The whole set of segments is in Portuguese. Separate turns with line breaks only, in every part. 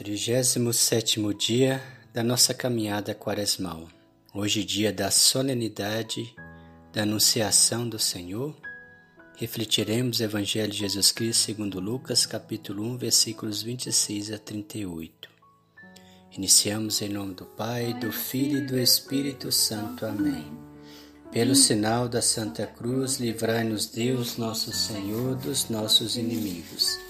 37 dia da nossa caminhada quaresmal. Hoje, dia da solenidade da Anunciação do Senhor, refletiremos o Evangelho de Jesus Cristo segundo Lucas, capítulo 1, versículos 26 a 38. Iniciamos em nome do Pai, do Filho e do Espírito Santo. Amém. Pelo sinal da Santa Cruz, livrai-nos Deus, nosso Senhor, dos nossos inimigos.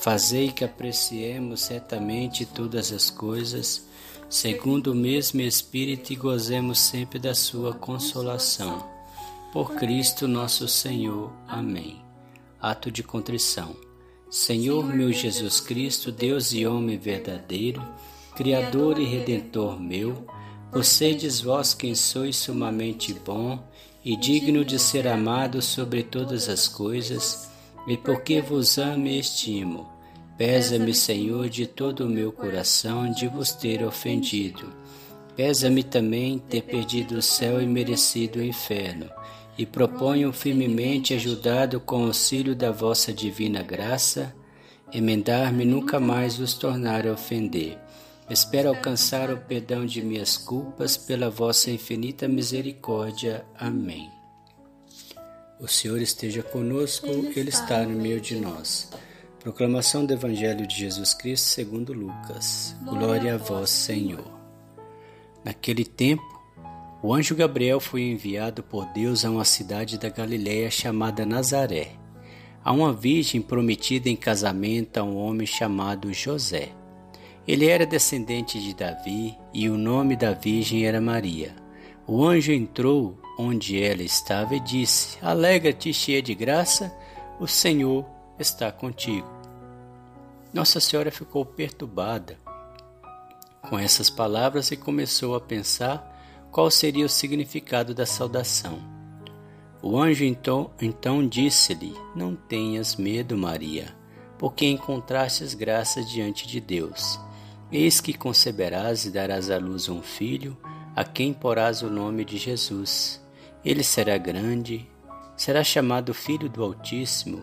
Fazei que apreciemos certamente todas as coisas, segundo o mesmo Espírito, e gozemos sempre da Sua consolação. Por Cristo nosso Senhor. Amém. Ato de contrição. Senhor meu Jesus Cristo, Deus e homem verdadeiro, Criador e Redentor meu, possedes vós quem sois sumamente bom e digno de ser amado sobre todas as coisas e porque vos amo e estimo. Pesa-me, Senhor, de todo o meu coração de vos ter ofendido. Pesa-me também ter perdido o céu e merecido o inferno. E proponho firmemente, ajudado com o auxílio da vossa divina graça, emendar-me nunca mais vos tornar a ofender. Espero alcançar o perdão de minhas culpas pela vossa infinita misericórdia. Amém. O Senhor esteja conosco, Ele está no meio de nós. Proclamação do Evangelho de Jesus Cristo segundo Lucas. Glória a vós, Senhor. Naquele tempo, o anjo Gabriel foi enviado por Deus a uma cidade da Galiléia chamada Nazaré, a uma virgem prometida em casamento a um homem chamado José. Ele era descendente de Davi e o nome da virgem era Maria. O anjo entrou onde ela estava e disse: Alegra-te, cheia de graça, o Senhor está contigo. Nossa Senhora ficou perturbada com essas palavras e começou a pensar qual seria o significado da saudação. O anjo então, então disse-lhe: Não tenhas medo, Maria, porque encontrastes graça diante de Deus. Eis que conceberás e darás à luz um filho a quem porás o nome de Jesus. Ele será grande, será chamado Filho do Altíssimo,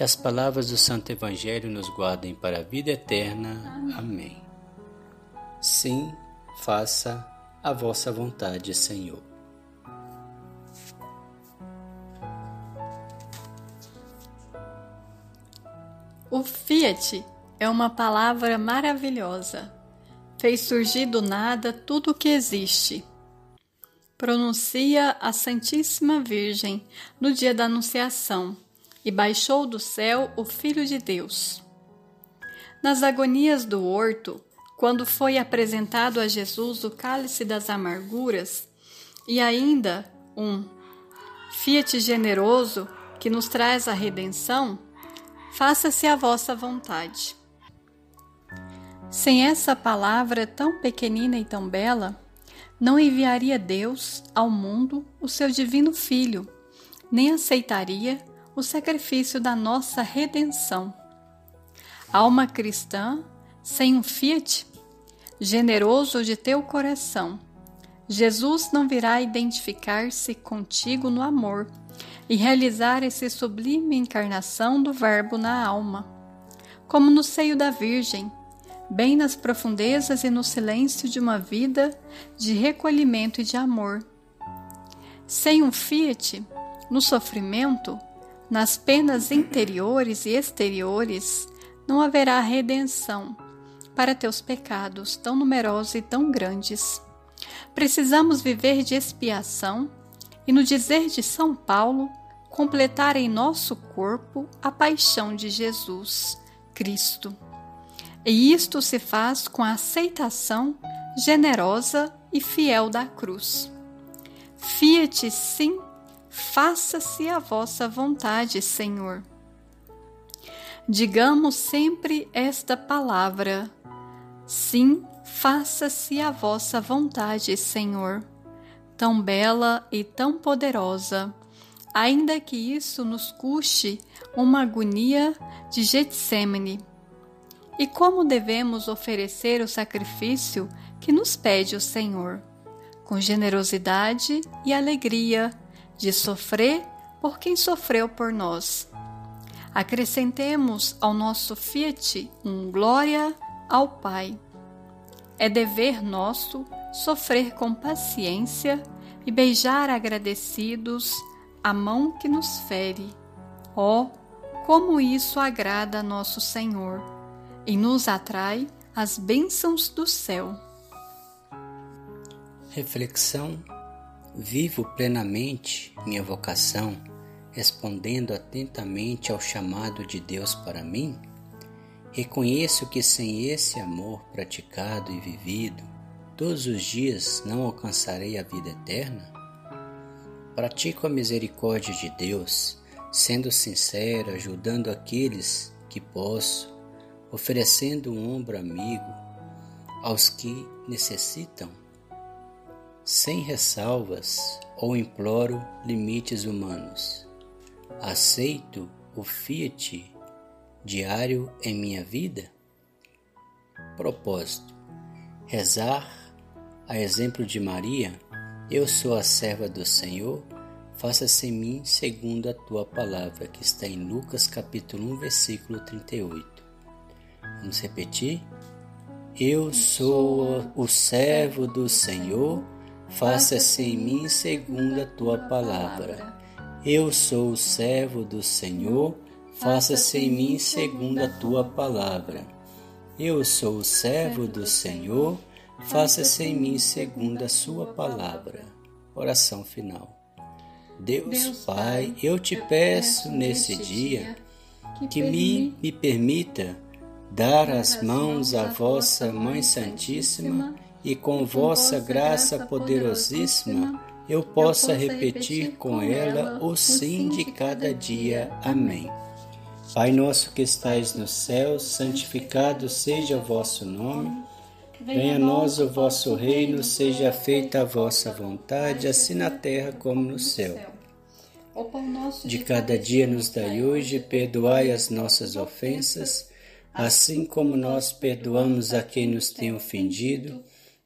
Que as palavras do Santo Evangelho nos guardem para a vida eterna. Amém. Sim, faça a vossa vontade, Senhor.
O Fiat é uma palavra maravilhosa fez surgir do nada tudo o que existe. Pronuncia a Santíssima Virgem no dia da Anunciação e baixou do céu o Filho de Deus. Nas agonias do horto, quando foi apresentado a Jesus o cálice das amarguras e ainda um fiat generoso que nos traz a redenção, faça-se a vossa vontade. Sem essa palavra tão pequenina e tão bela, não enviaria Deus ao mundo o seu divino Filho, nem aceitaria o sacrifício da nossa redenção. Alma cristã sem um fiat generoso de teu coração. Jesus não virá identificar-se contigo no amor e realizar esse sublime encarnação do Verbo na alma, como no seio da Virgem, bem nas profundezas e no silêncio de uma vida de recolhimento e de amor. Sem um fiat, no sofrimento, nas penas interiores e exteriores, não haverá redenção para teus pecados tão numerosos e tão grandes. Precisamos viver de expiação e, no dizer de São Paulo, completar em nosso corpo a paixão de Jesus, Cristo. E isto se faz com a aceitação generosa e fiel da cruz. Fiat sim, faça-se a vossa vontade, Senhor. Digamos sempre esta palavra: Sim, faça-se a vossa vontade, Senhor. Tão bela e tão poderosa, ainda que isso nos custe uma agonia de Getsemane e como devemos oferecer o sacrifício que nos pede o Senhor, com generosidade e alegria de sofrer por quem sofreu por nós. Acrescentemos ao nosso fiat um glória ao Pai. É dever nosso sofrer com paciência e beijar agradecidos a mão que nos fere. Oh, como isso agrada a nosso Senhor! e nos atrai as bênçãos do céu.
Reflexão: Vivo plenamente minha vocação, respondendo atentamente ao chamado de Deus para mim? Reconheço que sem esse amor praticado e vivido, todos os dias não alcançarei a vida eterna? Pratico a misericórdia de Deus, sendo sincero, ajudando aqueles que posso, oferecendo um ombro amigo aos que necessitam, sem ressalvas ou imploro limites humanos. Aceito o fiat diário em minha vida? Propósito: rezar, a exemplo de Maria, eu sou a serva do Senhor, faça-se em mim segundo a tua palavra, que está em Lucas capítulo 1, versículo 38. Vamos repetir? Eu sou o servo do Senhor, faça-se em mim segundo a tua palavra. Eu sou o servo do Senhor, faça-se em mim segundo a tua palavra. Eu sou o servo do Senhor, faça-se em mim segundo a sua palavra. Oração final. Deus Pai, eu te peço nesse dia que me, me permita dar as mãos à vossa Mãe Santíssima e com vossa graça poderosíssima eu possa repetir com ela o sim de cada dia. Amém. Pai nosso que estais no céu, santificado seja o vosso nome. Venha a nós o vosso reino, seja feita a vossa vontade, assim na terra como no céu. De cada dia nos dai hoje, perdoai as nossas ofensas, assim como nós perdoamos a quem nos tem ofendido,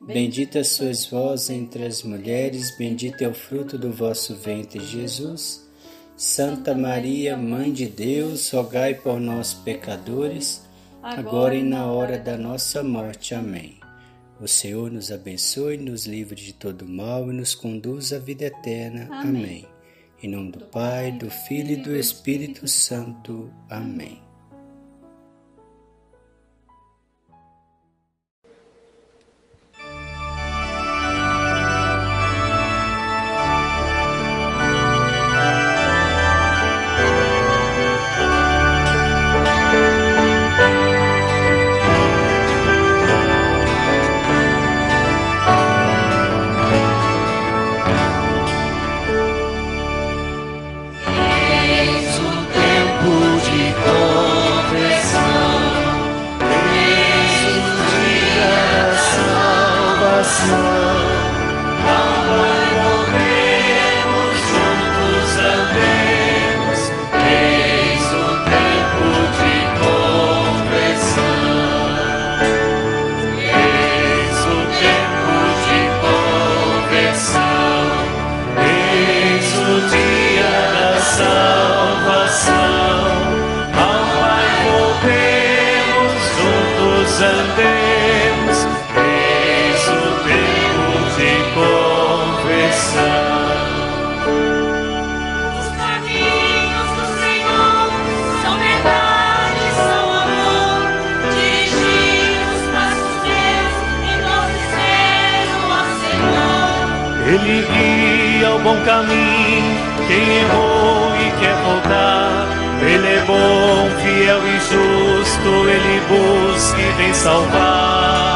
Bendita sois vós entre as mulheres, bendito é o fruto do vosso ventre, Jesus. Santa Maria, Mãe de Deus, rogai por nós, pecadores, agora e na hora da nossa morte. Amém. O Senhor nos abençoe, nos livre de todo mal e nos conduz à vida eterna. Amém. Em nome do Pai, do Filho e do Espírito Santo. Amém. us.
Ele guia o bom caminho, quem errou e quer voltar. Ele é bom, fiel e justo, ele busca e vem salvar.